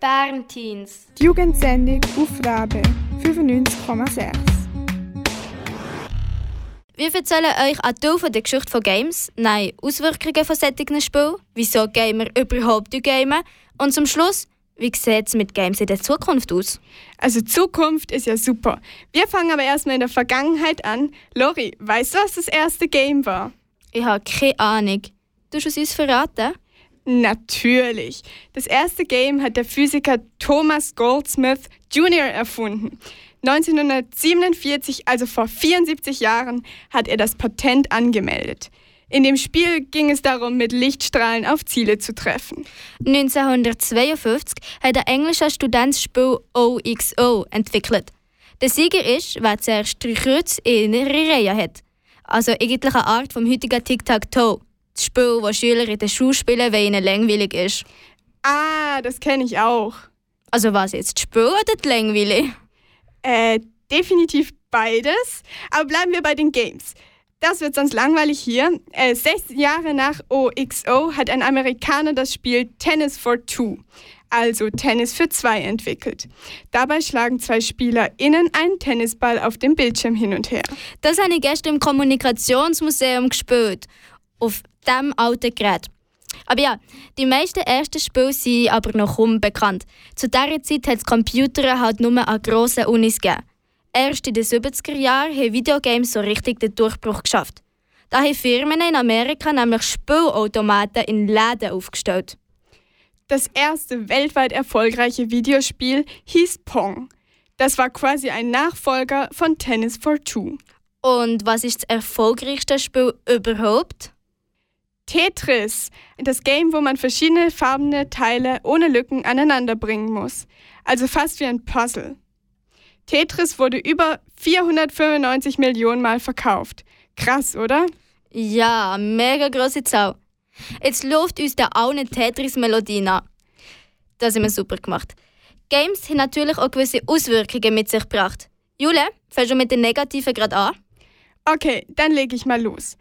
Bernteens. Die Jugendsendung auf Rabe 95,6. Wir erzählen euch ein Teil von der Geschichte von Games, nein, Auswirkungen von solchen Spielen, wieso Gamer überhaupt gamen und zum Schluss, wie sieht es mit Games in der Zukunft aus? Also Zukunft ist ja super. Wir fangen aber erstmal in der Vergangenheit an. Lori, weißt du, was das erste Game war? Ich habe keine Ahnung. Du hast es uns verraten? Natürlich. Das erste Game hat der Physiker Thomas Goldsmith Jr. erfunden. 1947, also vor 74 Jahren, hat er das Patent angemeldet. In dem Spiel ging es darum, mit Lichtstrahlen auf Ziele zu treffen. 1952 hat der englische Student das Spiel OXO entwickelt. Der Sieger ist, wer zuerst drei Kreuze in ihrer Reihe hat. Also eigentlich eine Art vom heutigen Tic-Tac-Toe. Das Spiel, das Schüler in der Schule spielen, weil ihnen langweilig ist. Ah, das kenne ich auch. Also was jetzt, das Spiel oder die Langweile? Äh, definitiv beides. Aber bleiben wir bei den Games. Das wird sonst langweilig hier. Äh, sechs Jahre nach OXO hat ein Amerikaner das Spiel Tennis for Two, also Tennis für zwei, entwickelt. Dabei schlagen zwei SpielerInnen einen Tennisball auf dem Bildschirm hin und her. Das habe ich gestern im Kommunikationsmuseum gespielt. Auf dem alten Gerät. Aber ja, die meisten ersten Spiele sind aber noch unbekannt. Zu dieser Zeit hat es Computer halt nur an grossen Unis gegeben. Erst in den 70er Jahren haben Videogames so richtig den Durchbruch geschafft. Da haben Firmen in Amerika nämlich Spielautomaten in Läden aufgestellt. Das erste weltweit erfolgreiche Videospiel hieß Pong. Das war quasi ein Nachfolger von Tennis for Two. Und was ist das erfolgreichste Spiel überhaupt? Tetris, das Game, wo man verschiedene farbene Teile ohne Lücken aneinander bringen muss. Also fast wie ein Puzzle. Tetris wurde über 495 Millionen Mal verkauft. Krass, oder? Ja, mega große Zahl. Jetzt läuft uns der auch eine Tetris-Melodie nach. Das haben wir super gemacht. Games haben natürlich auch gewisse Auswirkungen mit sich gebracht. Jule, fängst du mit den Negativen gerade an? Okay, dann lege ich mal los.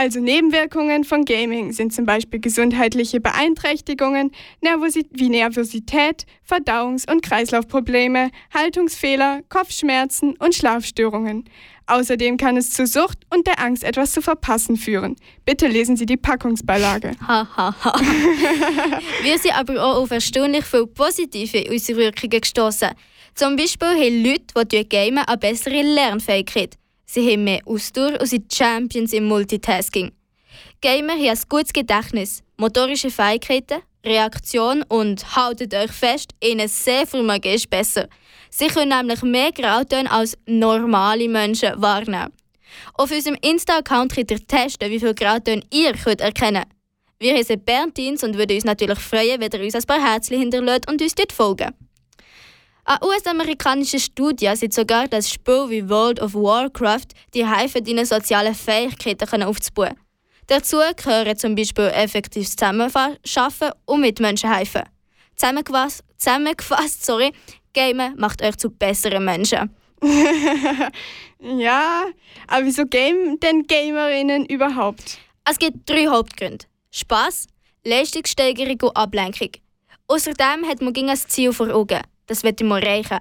Also Nebenwirkungen von Gaming sind zum Beispiel gesundheitliche Beeinträchtigungen Nervosi wie Nervosität, Verdauungs- und Kreislaufprobleme, Haltungsfehler, Kopfschmerzen und Schlafstörungen. Außerdem kann es zu Sucht und der Angst, etwas zu verpassen führen. Bitte lesen Sie die Packungsbeilage. Hahaha. Wir sind aber auch auf erstaunlich viele positive Auswirkungen gestoßen. Zum Beispiel haben Leute, die gamen, eine bessere Lernfähigkeit. Sie haben mehr Ausdauer und sind Champions im Multitasking. Gamer haben ein gutes Gedächtnis, motorische Fähigkeiten, Reaktion und haltet euch fest, ihnen sehr Vermögen ist besser. Sie können nämlich mehr Grautöne als normale Menschen wahrnehmen. Auf unserem Insta-Account könnt ihr testen, wie viele Grautöne ihr könnt erkennen könnt. Wir heißen Bernteens und würden uns natürlich freuen, wenn ihr uns ein paar Herzchen hinterlässt und uns dort folgen. Eine US-amerikanische Studie sieht sogar, dass Spiele wie World of Warcraft die helfen, deine sozialen Fähigkeiten aufzubauen. Dazu gehören zum Beispiel effektives Zusammenarbeiten und Mitmenschen helfen. Zusammengefasst, zusammengefasst sorry, Gamen macht euch zu besseren Menschen. ja, aber wieso game denn Gamerinnen überhaupt? Es gibt drei Hauptgründe. Spaß, Leistungssteigerung und Ablenkung. Außerdem hat man gegen ein Ziel vor Augen. Das wird man erreichen.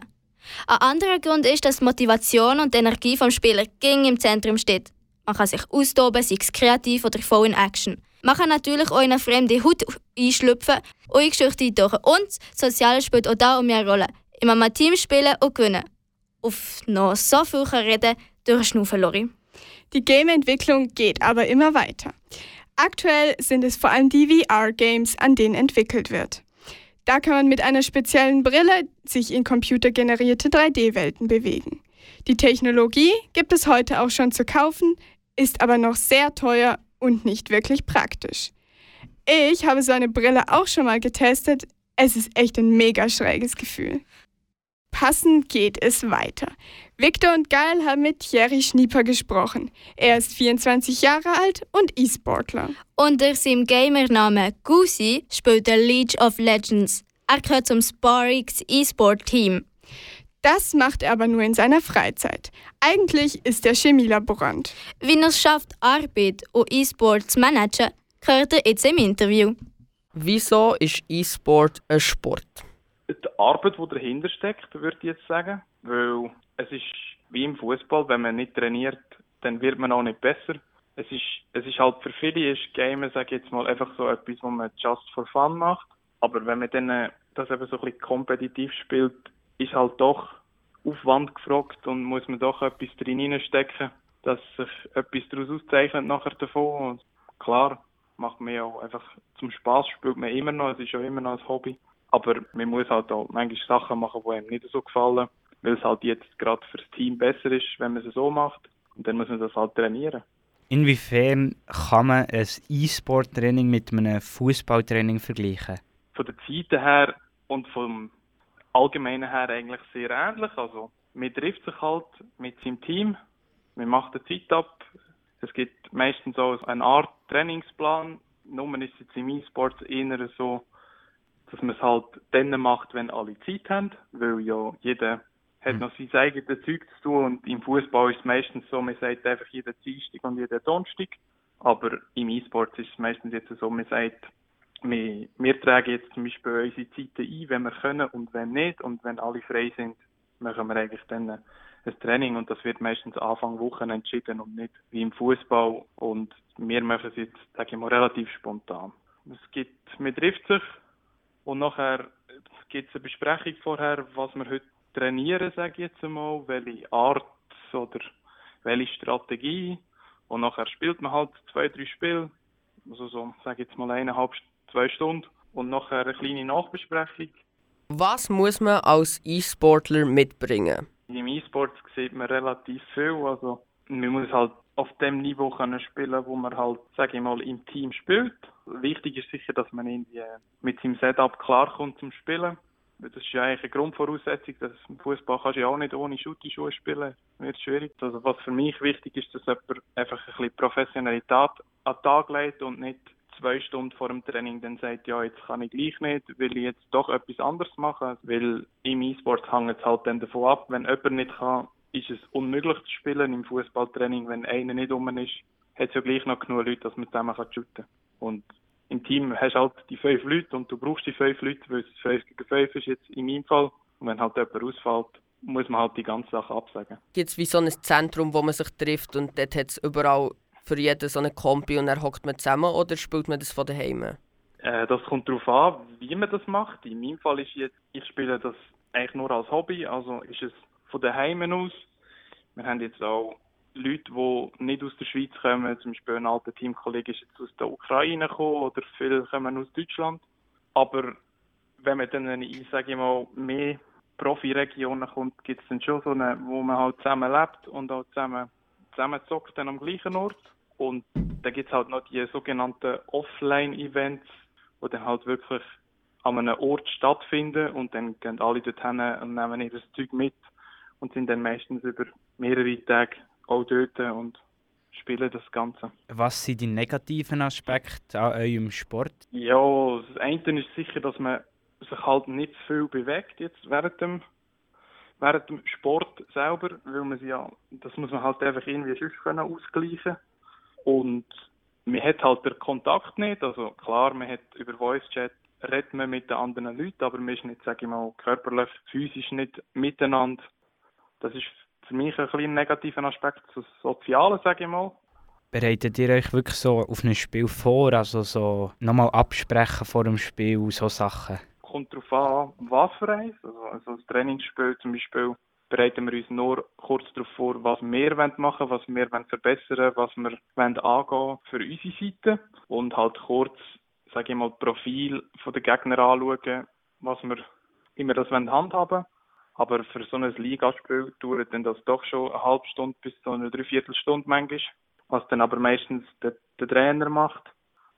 Ein anderer Grund ist, dass die Motivation und die Energie vom Spieler ging im Zentrum steht. Man kann sich austoben, sei es kreativ oder voll in Action. Man kann natürlich auch in eine fremde Haut einschlüpfen in Geschichte eintauchen. Und das Soziale spielt auch da um eine Rolle. In einem Team spielen und gewinnen. Auf noch so viel reden durch Schnaufen, Lori. Die Game-Entwicklung geht aber immer weiter. Aktuell sind es vor allem die VR-Games, an denen entwickelt wird. Da kann man mit einer speziellen Brille sich in computergenerierte 3D-Welten bewegen. Die Technologie gibt es heute auch schon zu kaufen, ist aber noch sehr teuer und nicht wirklich praktisch. Ich habe so eine Brille auch schon mal getestet. Es ist echt ein mega schräges Gefühl. Passend geht es weiter. Victor und Geil haben mit Thierry Schnieper gesprochen. Er ist 24 Jahre alt und E-Sportler. Unter seinem Gamernamen Goosey spielt er League of Legends. Er gehört zum Sparix E-Sport-Team. Das macht er aber nur in seiner Freizeit. Eigentlich ist er Chemielaborant. Wie er es schafft, Arbeit und E-Sport zu managen, gehört er jetzt im Interview. Wieso ist E-Sport ein Sport? die Arbeit, die dahinter steckt, würde ich jetzt sagen. Weil es ist wie im Fußball, wenn man nicht trainiert, dann wird man auch nicht besser. Es ist, es ist halt für viele ist Gamen, sage ich jetzt mal, einfach so etwas, was man just for fun macht. Aber wenn man dann äh, das eben so ein bisschen kompetitiv spielt, ist halt doch Aufwand gefragt und muss man doch etwas drin stecken, dass sich etwas daraus auszeichnet nachher davon. Und klar, macht man ja auch einfach zum Spaß spielt man immer noch, es ist ja immer noch ein Hobby. Aber man muss halt auch manchmal Sachen machen, die einem nicht so gefallen, weil es halt jetzt gerade fürs Team besser ist, wenn man es so macht. Und dann muss man das halt trainieren. Inwiefern kann man ein E-Sport-Training mit einem Fußballtraining vergleichen? Von der Zeit her und vom Allgemeinen her eigentlich sehr ähnlich. Also man trifft sich halt mit seinem Team, man macht eine Zeit ab. Es gibt meistens auch eine Art Trainingsplan. Nur ist es jetzt im E-Sport eher so, dass man es halt dann macht, wenn alle Zeit haben, weil ja jeder hat mhm. noch sein eigenes Zeug zu tun und im Fußball ist es meistens so, man sagt einfach jeden Dienstag und jeden Donnerstag. Aber im E-Sport ist es meistens jetzt so, man sagt, wir, wir tragen jetzt zum Beispiel unsere Zeiten ein, wenn wir können und wenn nicht. Und wenn alle frei sind, machen wir eigentlich dann ein Training und das wird meistens Anfang Wochen entschieden und nicht wie im Fußball. Und wir machen es jetzt, sage ich mal, relativ spontan. Es gibt, man trifft sich und nachher gibt es eine Besprechung vorher, was wir heute trainieren, sage ich jetzt einmal, welche Art oder welche Strategie. Und nachher spielt man halt zwei, drei Spiele, also so, sage ich jetzt mal eineinhalb, zwei Stunden. Und nachher eine kleine Nachbesprechung. Was muss man als E-Sportler mitbringen? Im E-Sport sieht man relativ viel. Also man muss halt auf dem Niveau können spielen, wo man halt, sage ich mal, im Team spielt. Wichtig ist sicher, dass man irgendwie mit seinem Setup klarkommt zum Spielen. Das ist ja eigentlich eine Grundvoraussetzung, dass im Fußball kannst du ja auch nicht ohne Schutti-Schuhe spielen. Wird schwierig. Also was für mich wichtig ist, dass jemand einfach ein bisschen Professionalität an den Tag legt und nicht zwei Stunden vor dem Training dann sagt, ja, jetzt kann ich gleich nicht, will ich jetzt doch etwas anderes machen. Weil im E-Sport hängt es halt dann davon ab, wenn jemand nicht kann, ist es unmöglich zu spielen im Fußballtraining. Wenn einer nicht um ist, hat es ja gleich noch genug Leute, dass man zusammen shooten kann. Und im Team hast du halt die fünf Leute und du brauchst die fünf Leute, weil es fünf gegen fünf ist jetzt in meinem Fall. Und wenn halt jemand ausfällt, muss man halt die ganze Sache absagen. Gibt es wie so ein Zentrum, wo man sich trifft und dort hat es überall für jeden so eine Kompi und dann hockt man zusammen oder spielt man das von daheim? Äh, das kommt darauf an, wie man das macht. In meinem Fall ist jetzt, ich spiele das eigentlich nur als Hobby, also ist es von daheim aus. Wir haben jetzt auch Leute, die nicht aus der Schweiz kommen, zum Beispiel ein alter Teamkollege ist jetzt aus der Ukraine gekommen oder viele kommen aus Deutschland. Aber wenn man dann in, sage mal, mehr Profi-Regionen kommt, gibt es dann schon so eine, wo man halt zusammen lebt und auch zusammen, zusammen zockt dann am gleichen Ort. Und dann gibt es halt noch die sogenannten Offline-Events, die dann halt wirklich an einem Ort stattfinden und dann gehen alle dorthin und nehmen ihr Zeug mit und sind dann meistens über mehrere Tage auch dort und spielen das Ganze. Was sind die negativen Aspekte an eurem Sport? Ja, das eine ist sicher, dass man sich halt nicht zu viel bewegt jetzt während dem, während dem Sport selber, weil man ja, das muss man halt einfach irgendwie sonst können ausgleichen und man hat halt den Kontakt nicht, also klar, man hat über Voice Chat redet man mit den anderen Leuten, aber man ist nicht, sage ich mal, körperlich, physisch nicht miteinander. Das ist für mich ein kleiner negativer Aspekt, das Soziale, sage ich mal. Bereitet ihr euch wirklich so auf ein Spiel vor, also so nochmal absprechen vor dem Spiel, so Sachen? Kommt darauf an, was für eins. Also, also das Trainingsspiel zum Beispiel bereiten wir uns nur kurz darauf vor, was wir machen wollen, was wir verbessern wollen, was wir angehen wollen für unsere Seite. Und halt kurz, sage ich mal, Profil der Gegner anschauen, was wir immer das handhaben wollen. Aber für so ein Ligaspiel dauert dann das doch schon eine halbe Stunde bis zu einer Dreiviertelstunde manchmal. Was dann aber meistens der, der Trainer macht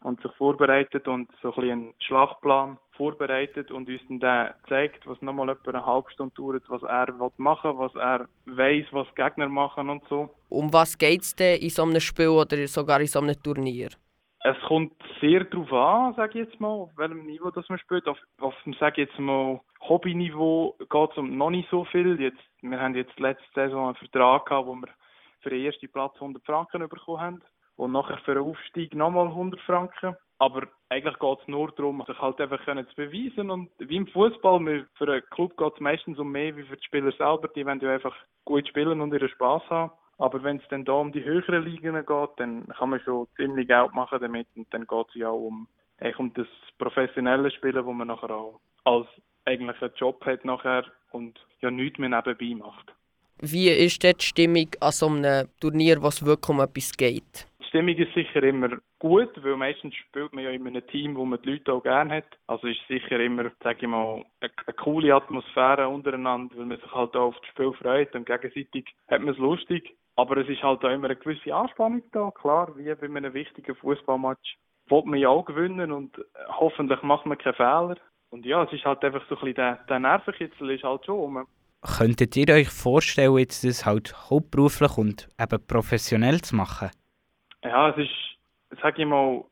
und sich vorbereitet und so ein bisschen einen Schlachtplan vorbereitet und uns dann zeigt, was nochmal etwa eine halbe Stunde dauert, was er machen will, was er weiß, was Gegner machen und so. Um was geht es denn in so einem Spiel oder sogar in so einem Turnier? Es kommt sehr darauf an, sage ich jetzt mal, auf welchem Niveau das man spielt. Auf, auf sage ich jetzt mal, Hobbyniveau geht es um noch nicht so viel. Jetzt, wir haben jetzt letzte Saison einen Vertrag gehabt, wo wir für den ersten Platz 100 Franken bekommen haben und nachher für den Aufstieg nochmal 100 Franken. Aber eigentlich geht es nur darum, sich halt einfach können zu beweisen. Und wie im Fußball, für einen Club geht es meistens um mehr wie für die Spieler selber. Die wollen ja einfach gut spielen und ihren Spaß haben. Aber wenn es dann da um die höheren Ligen geht, dann kann man schon ziemlich Geld machen damit. Und dann geht es ja auch um, um das professionelle Spielen, wo man nachher auch als eigentlich einen Job hat nachher und ja nichts mehr nebenbei macht. Wie ist die Stimmung an so einem Turnier, was wirklich um etwas geht? Die Stimmung ist sicher immer gut, weil meistens spielt man ja in einem Team, wo man die Leute auch gerne hat. Also ist sicher immer, sage ich mal, eine, coole Atmosphäre untereinander, weil man sich halt auch auf das Spiel freut und gegenseitig hat man es lustig. Aber es ist halt auch immer eine gewisse Anspannung da, klar, wie bei einem wichtigen Fußballmatch. Wollt man ja auch gewinnen und hoffentlich macht man keine Fehler. Und ja, es ist halt einfach so ein bisschen der, der Nervenkitzel ist halt schon um. Könntet ihr euch vorstellen, jetzt das halt hauptberuflich und eben professionell zu machen? Ja, es ist, sag ich mal,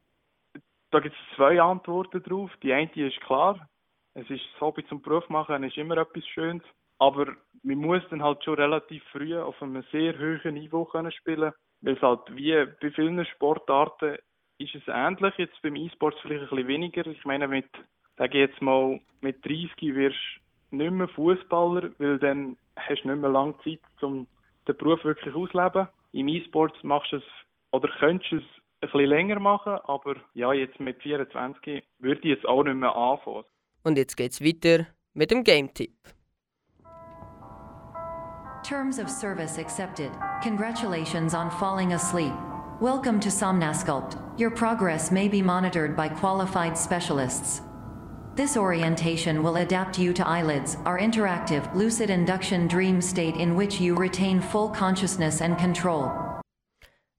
da gibt es zwei Antworten drauf. Die eine ist klar, es ist das Hobby zum Beruf machen, ist immer etwas Schönes. Aber man muss dann halt schon relativ früh auf einem sehr hohen Niveau können spielen, weil es halt wie bei vielen Sportarten ist es ähnlich. Jetzt beim E-Sport vielleicht ein bisschen weniger. Ich meine, mit, sage jetzt mal, mit 30 wirst du nicht mehr Fußballer, weil dann hast du nicht mehr lange Zeit, um den Beruf wirklich auszuleben. Im E-Sport machst du es oder könntest du es ein bisschen länger machen, aber ja, jetzt mit 24 würde ich jetzt auch nicht mehr anfangen. Und jetzt geht's weiter mit dem Game-Tipp. Terms of service accepted. Congratulations on falling asleep. Welcome to Somnasculpt. Your progress may be monitored by qualified specialists. This orientation will adapt you to eyelids, our interactive, lucid induction dream state in which you retain full consciousness and control.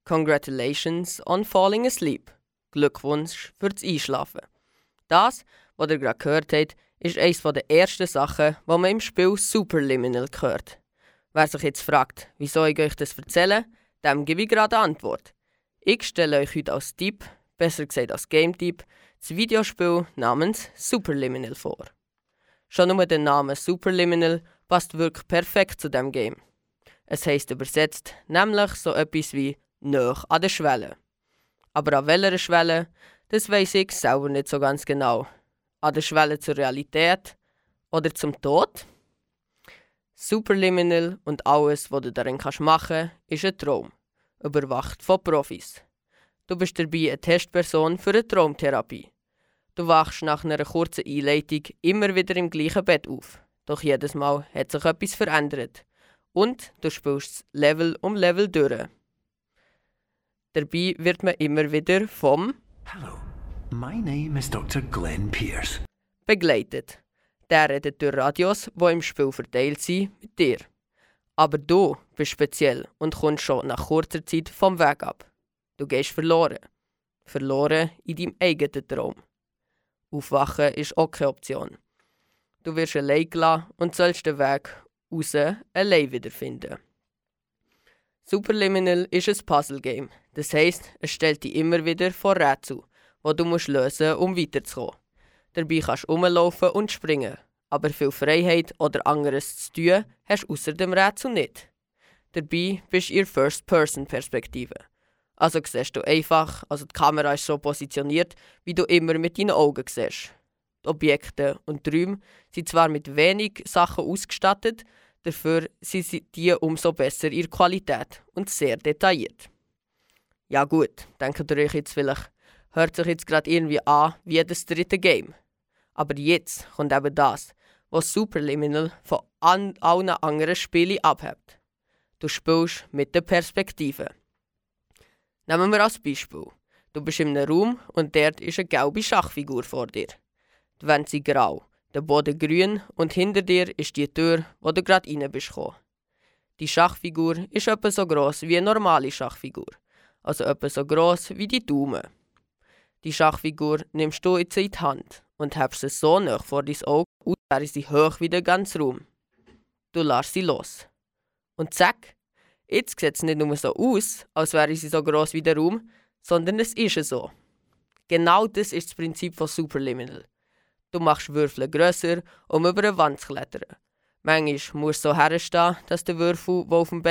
Congratulations on falling asleep. Glückwunsch fürs Einschlafen. Das, was ihr gerade gehört habt, ist eines der ersten Sachen, die man im Spiel Superliminal hört. Wer sich jetzt fragt, wieso ich euch das erzähle, dem gebe ich gerade eine Antwort. Ich stelle euch heute als Tipp, besser gesagt als Game-Tipp, das Videospiel namens Superliminal vor. Schon nur der Name Superliminal passt wirklich perfekt zu dem Game. Es heißt übersetzt nämlich so etwas wie «nöch an der Schwelle». Aber an welcher Schwelle, das weiß ich selber nicht so ganz genau. An der Schwelle zur Realität oder zum Tod? Superliminal und alles, was du darin kannst machen ist ein Traum. Überwacht von Profis. Du bist dabei eine Testperson für eine Traumtherapie. Du wachst nach einer kurzen Einleitung immer wieder im gleichen Bett auf. Doch jedes Mal hat sich etwas verändert. Und du spielst Level um Level durch. Dabei wird man immer wieder vom Hello, my name is Dr. Glenn Pierce. begleitet. Der redet durch Radios, die im Spiel verteilt sind, mit dir. Aber du bist speziell und kommst schon nach kurzer Zeit vom Weg ab. Du gehst verloren. Verloren in deinem eigenen Traum. Aufwachen ist auch keine Option. Du wirst allein gelassen und sollst den Weg raus allein wiederfinden. Superliminal ist ein Puzzle-Game. Das heisst, es stellt dich immer wieder vor Rätsel, die du musst lösen musst, um weiterzukommen. Dabei kannst du rumlaufen und springen. Aber viel Freiheit oder anderes zu tun hast du außer dem Rätsel nicht. Dabei bist du in First-Person-Perspektive. Also siehst du einfach, also die Kamera ist so positioniert, wie du immer mit deinen Augen siehst. Die Objekte und die Räume sind zwar mit wenig Sachen ausgestattet, dafür sind die umso besser in Qualität und sehr detailliert. Ja gut, denkt ihr euch jetzt vielleicht, hört sich jetzt gerade irgendwie an wie das dritte Game. Aber jetzt kommt eben das, was Superliminal von an allen anderen Spielen abhebt. Du spielst mit der Perspektive. Nehmen wir als Beispiel. Du bist in einem Raum und dort ist eine gelbe Schachfigur vor dir. Die Wände sind grau, der Boden grün und hinter dir ist die Tür, wo du gerade rein bist gekommen. Die Schachfigur ist etwa so groß wie eine normale Schachfigur, also etwa so groß wie die Daumen. Die Schachfigur nimmst du jetzt in die Hand und hebst sie so nah vor dein Auge, als wäre sie hoch wie der ganze Raum. Du lässt sie los. Und zack, jetzt sieht es nicht nur so aus, als wäre sie so groß wie der Raum, sondern es ist so. Genau das ist das Prinzip von Superliminal. Du machst Würfel grösser, um über eine Wand zu klettern. Manchmal musst du so herstehen, dass der Würfel, der auf dem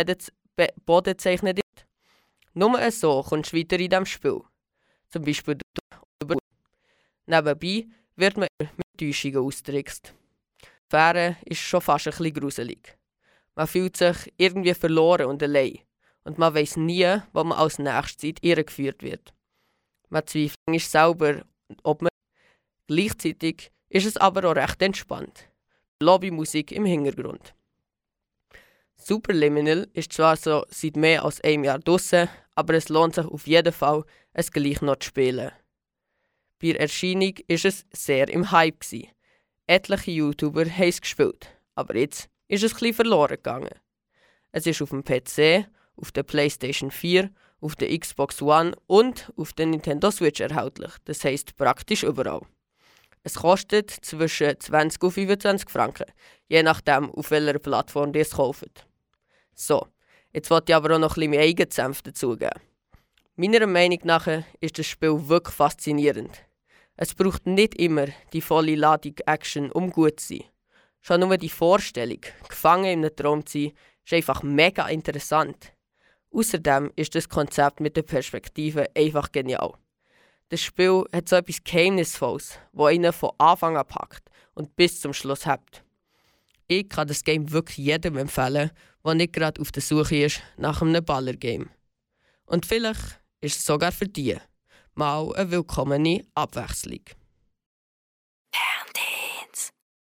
Boden gezeichnet ist, nur so kommst du weiter in diesem Spiel. Zum Beispiel Nebenbei wird man mit Täuschungen austrickst. Die Fähre ist schon fast ein bisschen gruselig. Man fühlt sich irgendwie verloren und allein. Und man weiß nie, wo man als nächstes Zeit irregeführt wird. Man zweifelt ist selber, ob man. Gleichzeitig ist es aber auch recht entspannt. Lobbymusik im Hintergrund. Superliminal ist zwar so seit mehr als einem Jahr draussen, aber es lohnt sich auf jeden Fall, es gleich noch zu spielen. Bei der Erscheinung war es sehr im Hype. Etliche YouTuber haben es gespielt, aber jetzt ist es etwas verloren gegangen. Es ist auf dem PC, auf der PlayStation 4, auf der Xbox One und auf der Nintendo Switch erhältlich, das heisst praktisch überall. Es kostet zwischen 20 und 25 Franken, je nachdem, auf welcher Plattform ihr es kauft. So, jetzt wollte ich aber auch noch ein bisschen meinen eigenen Senf dazugeben. Meiner Meinung nach ist das Spiel wirklich faszinierend. Es braucht nicht immer die volle Ladung Action, um gut zu sein. Schon nur die Vorstellung, gefangen in einem Traum zu sein, ist einfach mega interessant. Außerdem ist das Konzept mit der Perspektive einfach genial. Das Spiel hat so etwas Geheimnisvolles, wo einen von Anfang an packt und bis zum Schluss hat. Ich kann das Game wirklich jedem empfehlen, der nicht gerade auf der Suche ist nach einem Baller-Game. Und vielleicht ist es sogar für die mal eine willkommene Abwechslung.